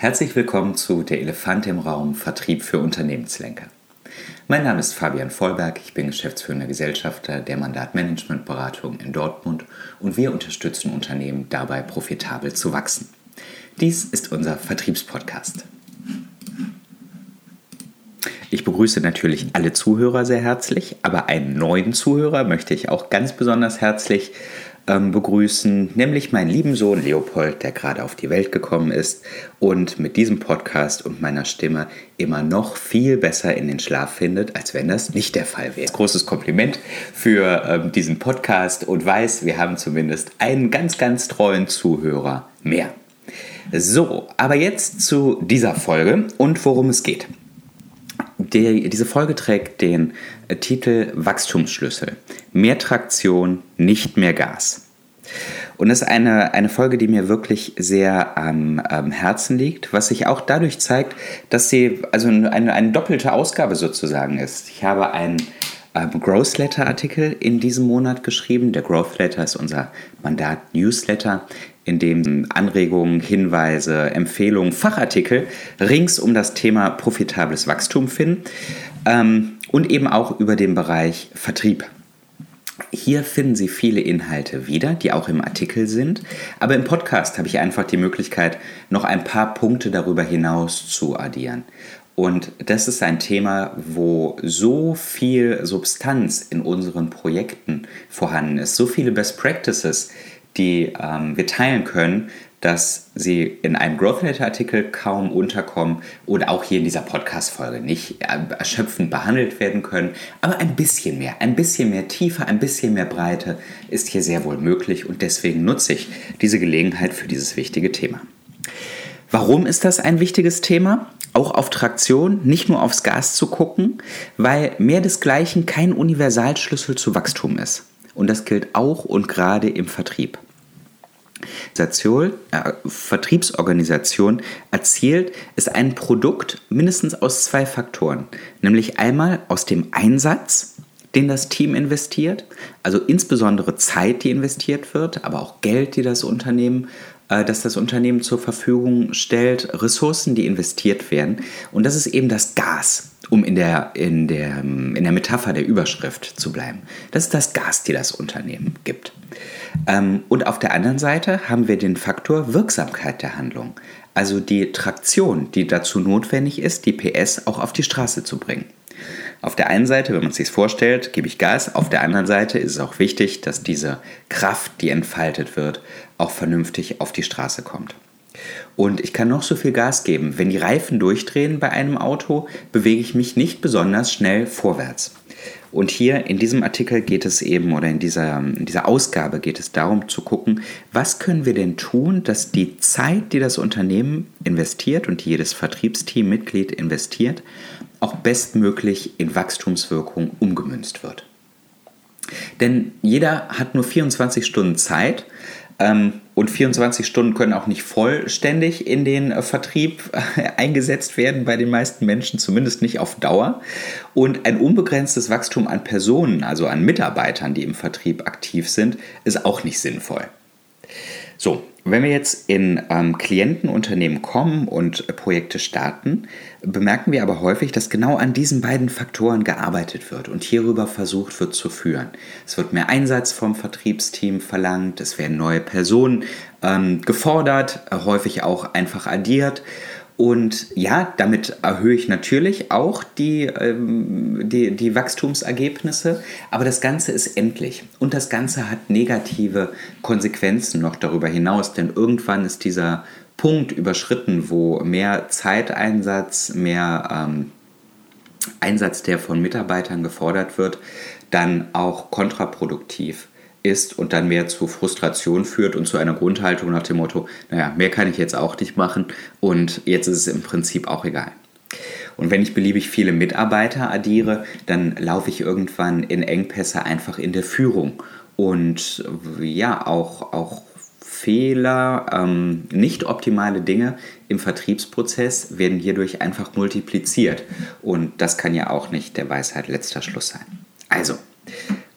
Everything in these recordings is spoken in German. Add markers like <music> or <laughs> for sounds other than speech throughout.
Herzlich willkommen zu Der Elefant im Raum Vertrieb für Unternehmenslenker. Mein Name ist Fabian Vollberg, ich bin geschäftsführender Gesellschafter der Mandatmanagementberatung in Dortmund und wir unterstützen Unternehmen dabei, profitabel zu wachsen. Dies ist unser Vertriebspodcast. Ich begrüße natürlich alle Zuhörer sehr herzlich, aber einen neuen Zuhörer möchte ich auch ganz besonders herzlich ähm, begrüßen, nämlich meinen lieben Sohn Leopold, der gerade auf die Welt gekommen ist und mit diesem Podcast und meiner Stimme immer noch viel besser in den Schlaf findet, als wenn das nicht der Fall wäre. Großes Kompliment für ähm, diesen Podcast und weiß, wir haben zumindest einen ganz, ganz treuen Zuhörer mehr. So, aber jetzt zu dieser Folge und worum es geht. Die, diese Folge trägt den äh, Titel Wachstumsschlüssel. Mehr Traktion, nicht mehr Gas. Und das ist eine, eine Folge, die mir wirklich sehr am ähm, Herzen liegt, was sich auch dadurch zeigt, dass sie also eine, eine doppelte Ausgabe sozusagen ist. Ich habe einen ähm, Growth Letter Artikel in diesem Monat geschrieben. Der Growth Letter ist unser Mandat Newsletter, in dem Anregungen, Hinweise, Empfehlungen, Fachartikel rings um das Thema profitables Wachstum finden ähm, und eben auch über den Bereich Vertrieb. Hier finden Sie viele Inhalte wieder, die auch im Artikel sind. Aber im Podcast habe ich einfach die Möglichkeit, noch ein paar Punkte darüber hinaus zu addieren. Und das ist ein Thema, wo so viel Substanz in unseren Projekten vorhanden ist, so viele Best Practices, die ähm, wir teilen können, dass sie in einem Growth Letter Artikel kaum unterkommen oder auch hier in dieser Podcast-Folge nicht äh, erschöpfend behandelt werden können. Aber ein bisschen mehr, ein bisschen mehr Tiefe, ein bisschen mehr Breite ist hier sehr wohl möglich und deswegen nutze ich diese Gelegenheit für dieses wichtige Thema. Warum ist das ein wichtiges Thema? Auch auf Traktion, nicht nur aufs Gas zu gucken, weil mehr desgleichen kein Universalschlüssel zu Wachstum ist. Und das gilt auch und gerade im Vertrieb. Äh, Vertriebsorganisation erzielt, ist ein Produkt mindestens aus zwei Faktoren. Nämlich einmal aus dem Einsatz, den das Team investiert, also insbesondere Zeit, die investiert wird, aber auch Geld, die das Unternehmen äh, dass das Unternehmen zur Verfügung stellt, Ressourcen, die investiert werden. Und das ist eben das Gas, um in der, in der, in der Metapher der Überschrift zu bleiben. Das ist das Gas, die das Unternehmen gibt. Ähm, und auf der anderen Seite haben wir den Faktor Wirksamkeit der Handlung. Also die Traktion, die dazu notwendig ist, die PS auch auf die Straße zu bringen. Auf der einen Seite, wenn man es sich vorstellt, gebe ich Gas. Auf der anderen Seite ist es auch wichtig, dass diese Kraft, die entfaltet wird, auch vernünftig auf die Straße kommt. Und ich kann noch so viel Gas geben. Wenn die Reifen durchdrehen bei einem Auto, bewege ich mich nicht besonders schnell vorwärts. Und hier in diesem Artikel geht es eben, oder in dieser, in dieser Ausgabe geht es darum zu gucken, was können wir denn tun, dass die Zeit, die das Unternehmen investiert und jedes Vertriebsteam-Mitglied investiert, auch bestmöglich in Wachstumswirkung umgemünzt wird. Denn jeder hat nur 24 Stunden Zeit und 24 Stunden können auch nicht vollständig in den äh, Vertrieb <laughs> eingesetzt werden bei den meisten Menschen, zumindest nicht auf Dauer. Und ein unbegrenztes Wachstum an Personen, also an Mitarbeitern, die im Vertrieb aktiv sind, ist auch nicht sinnvoll. So, wenn wir jetzt in ähm, Klientenunternehmen kommen und äh, Projekte starten, bemerken wir aber häufig, dass genau an diesen beiden Faktoren gearbeitet wird und hierüber versucht wird zu führen. Es wird mehr Einsatz vom Vertriebsteam verlangt, es werden neue Personen ähm, gefordert, äh, häufig auch einfach addiert und ja, damit erhöhe ich natürlich auch die, ähm, die, die Wachstumsergebnisse, aber das Ganze ist endlich. Und das Ganze hat negative Konsequenzen noch darüber hinaus, denn irgendwann ist dieser Punkt überschritten, wo mehr Zeiteinsatz, mehr ähm, Einsatz, der von Mitarbeitern gefordert wird, dann auch kontraproduktiv ist und dann mehr zu Frustration führt und zu einer Grundhaltung nach dem Motto, naja, mehr kann ich jetzt auch nicht machen und jetzt ist es im Prinzip auch egal. Und wenn ich beliebig viele Mitarbeiter addiere, dann laufe ich irgendwann in Engpässe einfach in der Führung. Und ja, auch, auch Fehler, ähm, nicht optimale Dinge im Vertriebsprozess werden hierdurch einfach multipliziert. Und das kann ja auch nicht der Weisheit letzter Schluss sein. Also,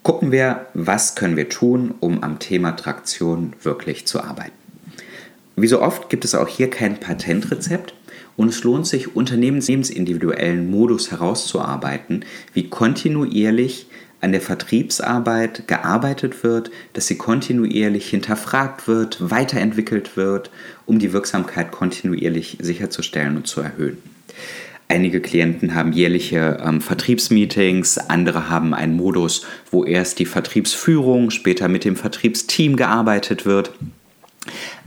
gucken wir, was können wir tun, um am Thema Traktion wirklich zu arbeiten. wie so oft gibt es auch hier kein Patentrezept und es lohnt sich, unternehmensindividuellen Modus herauszuarbeiten, wie kontinuierlich an der Vertriebsarbeit gearbeitet wird, dass sie kontinuierlich hinterfragt wird, weiterentwickelt wird, um die Wirksamkeit kontinuierlich sicherzustellen und zu erhöhen. Einige Klienten haben jährliche ähm, Vertriebsmeetings, andere haben einen Modus, wo erst die Vertriebsführung, später mit dem Vertriebsteam gearbeitet wird.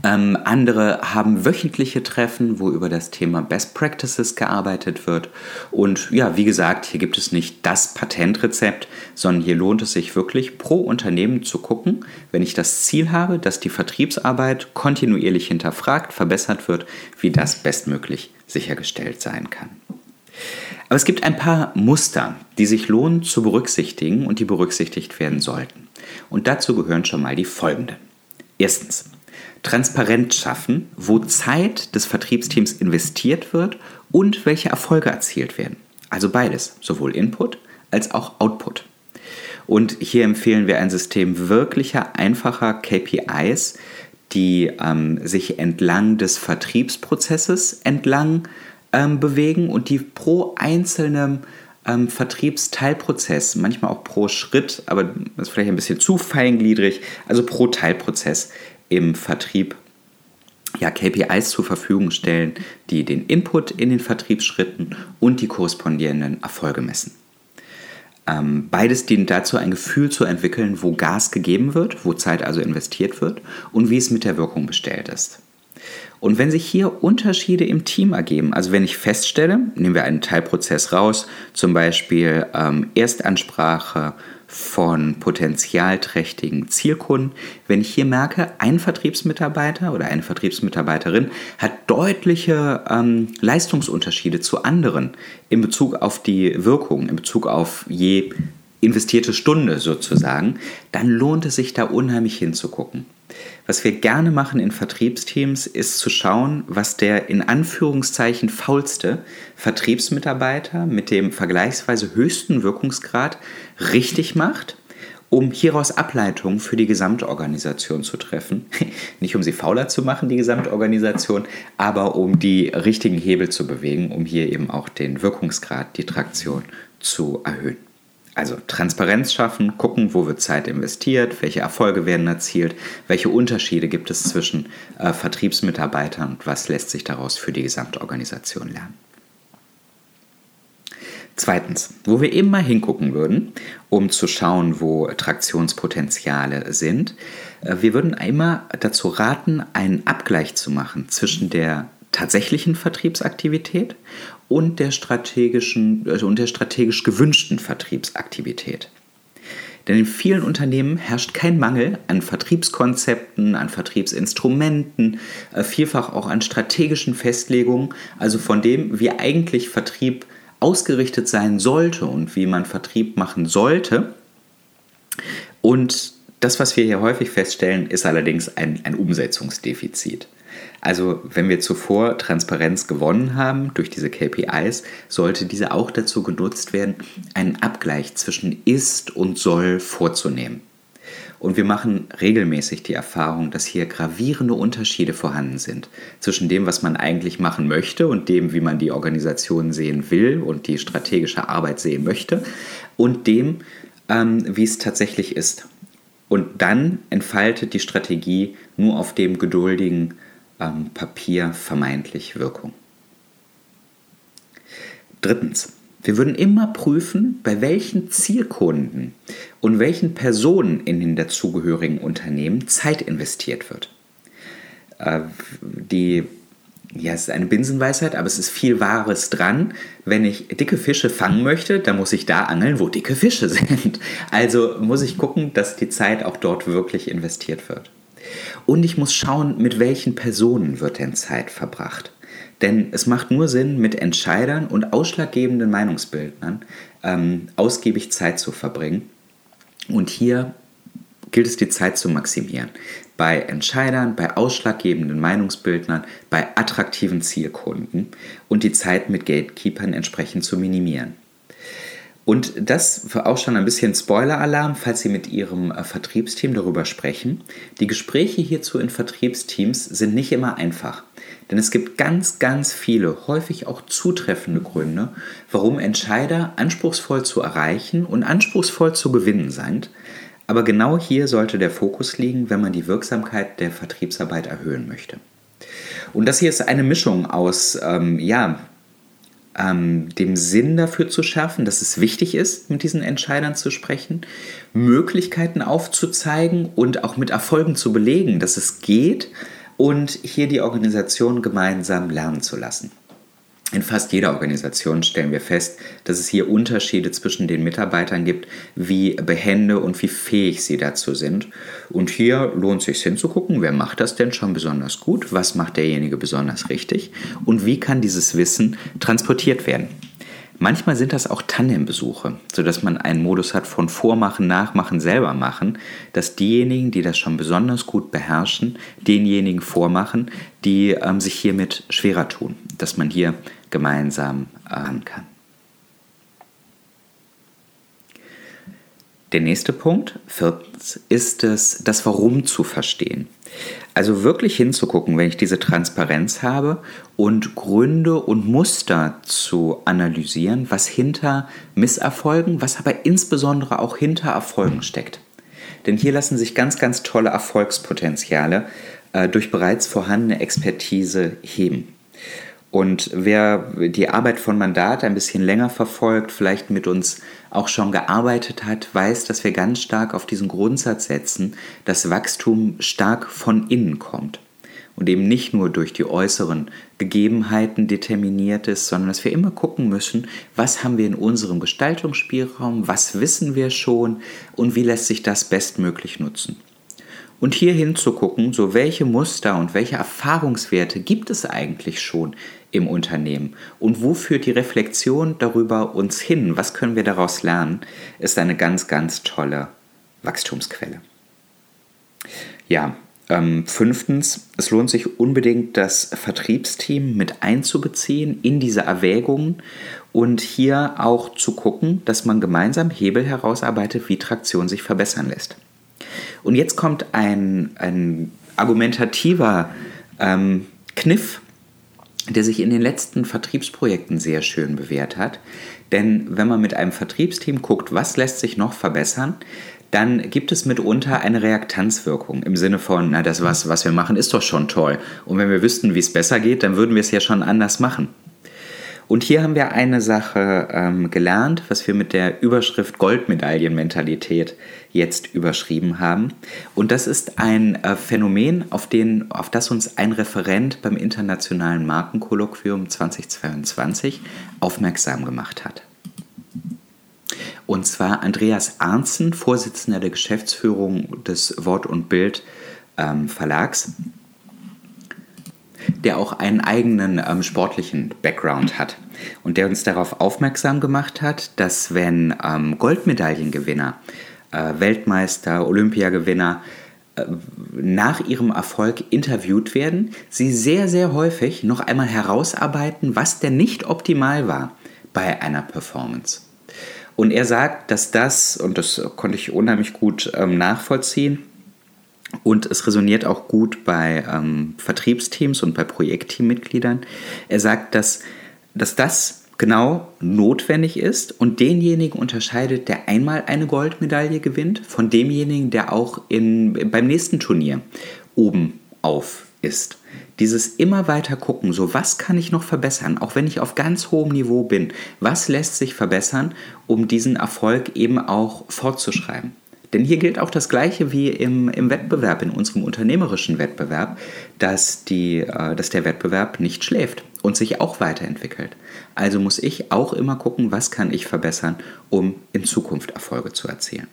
Ähm, andere haben wöchentliche Treffen, wo über das Thema Best Practices gearbeitet wird. Und ja, wie gesagt, hier gibt es nicht das Patentrezept, sondern hier lohnt es sich wirklich pro Unternehmen zu gucken, wenn ich das Ziel habe, dass die Vertriebsarbeit kontinuierlich hinterfragt, verbessert wird, wie das bestmöglich sichergestellt sein kann. Aber es gibt ein paar Muster, die sich lohnen zu berücksichtigen und die berücksichtigt werden sollten. Und dazu gehören schon mal die folgenden. Erstens, Transparenz schaffen, wo Zeit des Vertriebsteams investiert wird und welche Erfolge erzielt werden. Also beides, sowohl Input als auch Output. Und hier empfehlen wir ein System wirklicher, einfacher KPIs, die ähm, sich entlang des Vertriebsprozesses entlang ähm, bewegen und die pro einzelnem ähm, Vertriebsteilprozess, manchmal auch pro Schritt, aber das ist vielleicht ein bisschen zu feingliedrig, also pro Teilprozess im Vertrieb ja, KPIs zur Verfügung stellen, die den Input in den Vertriebsschritten und die korrespondierenden Erfolge messen. Ähm, beides dient dazu, ein Gefühl zu entwickeln, wo Gas gegeben wird, wo Zeit also investiert wird und wie es mit der Wirkung bestellt ist. Und wenn sich hier Unterschiede im Team ergeben, also wenn ich feststelle, nehmen wir einen Teilprozess raus, zum Beispiel ähm, Erstansprache von potenzialträchtigen Zielkunden, wenn ich hier merke, ein Vertriebsmitarbeiter oder eine Vertriebsmitarbeiterin hat deutliche ähm, Leistungsunterschiede zu anderen in Bezug auf die Wirkung, in Bezug auf je investierte Stunde sozusagen, dann lohnt es sich da unheimlich hinzugucken. Was wir gerne machen in Vertriebsteams, ist zu schauen, was der in Anführungszeichen faulste Vertriebsmitarbeiter mit dem vergleichsweise höchsten Wirkungsgrad richtig macht, um hieraus Ableitungen für die Gesamtorganisation zu treffen. <laughs> Nicht um sie fauler zu machen, die Gesamtorganisation, aber um die richtigen Hebel zu bewegen, um hier eben auch den Wirkungsgrad, die Traktion zu erhöhen. Also Transparenz schaffen, gucken, wo wird Zeit investiert, welche Erfolge werden erzielt, welche Unterschiede gibt es zwischen äh, Vertriebsmitarbeitern und was lässt sich daraus für die Gesamtorganisation lernen. Zweitens, wo wir immer hingucken würden, um zu schauen, wo Traktionspotenziale sind, äh, wir würden immer dazu raten, einen Abgleich zu machen zwischen der tatsächlichen Vertriebsaktivität und der strategischen also und der strategisch gewünschten Vertriebsaktivität. Denn in vielen Unternehmen herrscht kein Mangel an Vertriebskonzepten, an Vertriebsinstrumenten, äh, vielfach auch an strategischen Festlegungen, also von dem, wie eigentlich Vertrieb ausgerichtet sein sollte und wie man Vertrieb machen sollte. Und das, was wir hier häufig feststellen, ist allerdings ein, ein Umsetzungsdefizit. Also wenn wir zuvor Transparenz gewonnen haben durch diese KPIs, sollte diese auch dazu genutzt werden, einen Abgleich zwischen ist und soll vorzunehmen. Und wir machen regelmäßig die Erfahrung, dass hier gravierende Unterschiede vorhanden sind zwischen dem, was man eigentlich machen möchte und dem, wie man die Organisation sehen will und die strategische Arbeit sehen möchte und dem, ähm, wie es tatsächlich ist. Und dann entfaltet die Strategie nur auf dem geduldigen ähm, Papier vermeintlich Wirkung. Drittens, wir würden immer prüfen, bei welchen Zielkunden und welchen Personen in den dazugehörigen Unternehmen Zeit investiert wird. Äh, die ja, es ist eine Binsenweisheit, aber es ist viel Wahres dran. Wenn ich dicke Fische fangen möchte, dann muss ich da angeln, wo dicke Fische <laughs> sind. Also muss ich gucken, dass die Zeit auch dort wirklich investiert wird. Und ich muss schauen, mit welchen Personen wird denn Zeit verbracht. Denn es macht nur Sinn, mit Entscheidern und ausschlaggebenden Meinungsbildnern ähm, ausgiebig Zeit zu verbringen. Und hier gilt es, die Zeit zu maximieren. Bei Entscheidern, bei ausschlaggebenden Meinungsbildnern, bei attraktiven Zielkunden und die Zeit mit Gatekeepern entsprechend zu minimieren. Und das war auch schon ein bisschen Spoiler-Alarm, falls Sie mit Ihrem äh, Vertriebsteam darüber sprechen. Die Gespräche hierzu in Vertriebsteams sind nicht immer einfach. Denn es gibt ganz, ganz viele, häufig auch zutreffende Gründe, warum Entscheider anspruchsvoll zu erreichen und anspruchsvoll zu gewinnen sind. Aber genau hier sollte der Fokus liegen, wenn man die Wirksamkeit der Vertriebsarbeit erhöhen möchte. Und das hier ist eine Mischung aus, ähm, ja, ähm, dem Sinn dafür zu schaffen, dass es wichtig ist, mit diesen Entscheidern zu sprechen, Möglichkeiten aufzuzeigen und auch mit Erfolgen zu belegen, dass es geht und hier die Organisation gemeinsam lernen zu lassen. In fast jeder Organisation stellen wir fest, dass es hier Unterschiede zwischen den Mitarbeitern gibt, wie behende und wie fähig sie dazu sind. Und hier lohnt es sich hinzugucken, wer macht das denn schon besonders gut, was macht derjenige besonders richtig und wie kann dieses Wissen transportiert werden. Manchmal sind das auch Tandembesuche, sodass man einen Modus hat von Vormachen, Nachmachen, selber machen, dass diejenigen, die das schon besonders gut beherrschen, denjenigen vormachen, die ähm, sich hiermit schwerer tun, dass man hier gemeinsam ran kann. Der nächste Punkt, viertens, ist es, das Warum zu verstehen. Also wirklich hinzugucken, wenn ich diese Transparenz habe und Gründe und Muster zu analysieren, was hinter Misserfolgen, was aber insbesondere auch hinter Erfolgen steckt. Denn hier lassen sich ganz, ganz tolle Erfolgspotenziale äh, durch bereits vorhandene Expertise heben. Und wer die Arbeit von Mandat ein bisschen länger verfolgt, vielleicht mit uns auch schon gearbeitet hat, weiß, dass wir ganz stark auf diesen Grundsatz setzen, dass Wachstum stark von innen kommt und eben nicht nur durch die äußeren Gegebenheiten determiniert ist, sondern dass wir immer gucken müssen, was haben wir in unserem Gestaltungsspielraum, was wissen wir schon und wie lässt sich das bestmöglich nutzen. Und hier hinzugucken, so welche Muster und welche Erfahrungswerte gibt es eigentlich schon im Unternehmen und wo führt die Reflexion darüber uns hin, was können wir daraus lernen, ist eine ganz, ganz tolle Wachstumsquelle. Ja, ähm, fünftens, es lohnt sich unbedingt, das Vertriebsteam mit einzubeziehen in diese Erwägungen und hier auch zu gucken, dass man gemeinsam Hebel herausarbeitet, wie Traktion sich verbessern lässt. Und jetzt kommt ein, ein argumentativer ähm, Kniff, der sich in den letzten Vertriebsprojekten sehr schön bewährt hat. Denn wenn man mit einem Vertriebsteam guckt, was lässt sich noch verbessern, dann gibt es mitunter eine Reaktanzwirkung im Sinne von, na, das, was, was wir machen, ist doch schon toll. Und wenn wir wüssten, wie es besser geht, dann würden wir es ja schon anders machen. Und hier haben wir eine Sache ähm, gelernt, was wir mit der Überschrift Goldmedaillenmentalität jetzt überschrieben haben. Und das ist ein äh, Phänomen, auf, den, auf das uns ein Referent beim Internationalen Markenkolloquium 2022 aufmerksam gemacht hat. Und zwar Andreas Arnzen, Vorsitzender der Geschäftsführung des Wort und Bild ähm, Verlags der auch einen eigenen ähm, sportlichen Background hat und der uns darauf aufmerksam gemacht hat, dass wenn ähm, Goldmedaillengewinner, äh, Weltmeister, Olympiagewinner äh, nach ihrem Erfolg interviewt werden, sie sehr, sehr häufig noch einmal herausarbeiten, was denn nicht optimal war bei einer Performance. Und er sagt, dass das, und das konnte ich unheimlich gut ähm, nachvollziehen, und es resoniert auch gut bei ähm, Vertriebsteams und bei Projektteammitgliedern. Er sagt, dass, dass das genau notwendig ist und denjenigen unterscheidet, der einmal eine Goldmedaille gewinnt, von demjenigen, der auch in, beim nächsten Turnier oben auf ist. Dieses immer weiter gucken, so was kann ich noch verbessern, auch wenn ich auf ganz hohem Niveau bin, was lässt sich verbessern, um diesen Erfolg eben auch fortzuschreiben. Denn hier gilt auch das Gleiche wie im, im Wettbewerb, in unserem unternehmerischen Wettbewerb, dass, die, äh, dass der Wettbewerb nicht schläft und sich auch weiterentwickelt. Also muss ich auch immer gucken, was kann ich verbessern, um in Zukunft Erfolge zu erzielen.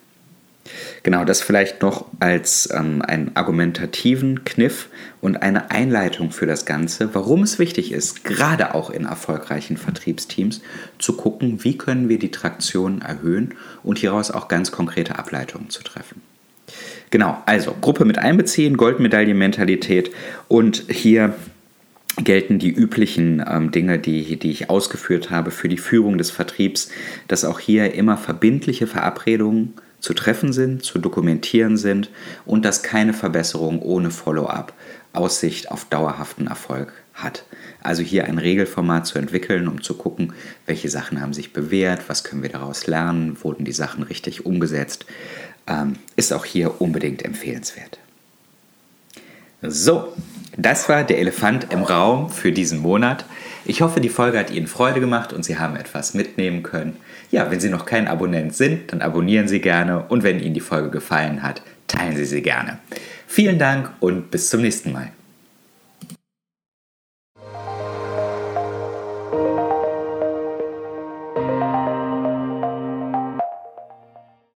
Genau, das vielleicht noch als ähm, einen argumentativen Kniff und eine Einleitung für das Ganze, warum es wichtig ist, gerade auch in erfolgreichen Vertriebsteams, zu gucken, wie können wir die Traktion erhöhen und hieraus auch ganz konkrete Ableitungen zu treffen. Genau, also Gruppe mit einbeziehen, Goldmedaillenmentalität und hier gelten die üblichen ähm, Dinge, die, die ich ausgeführt habe für die Führung des Vertriebs, dass auch hier immer verbindliche Verabredungen zu treffen sind, zu dokumentieren sind und dass keine Verbesserung ohne Follow-up Aussicht auf dauerhaften Erfolg hat. Also hier ein Regelformat zu entwickeln, um zu gucken, welche Sachen haben sich bewährt, was können wir daraus lernen, wurden die Sachen richtig umgesetzt, ähm, ist auch hier unbedingt empfehlenswert. So, das war der Elefant im Raum für diesen Monat. Ich hoffe, die Folge hat Ihnen Freude gemacht und Sie haben etwas mitnehmen können. Ja, wenn Sie noch kein Abonnent sind, dann abonnieren Sie gerne und wenn Ihnen die Folge gefallen hat, teilen Sie sie gerne. Vielen Dank und bis zum nächsten Mal.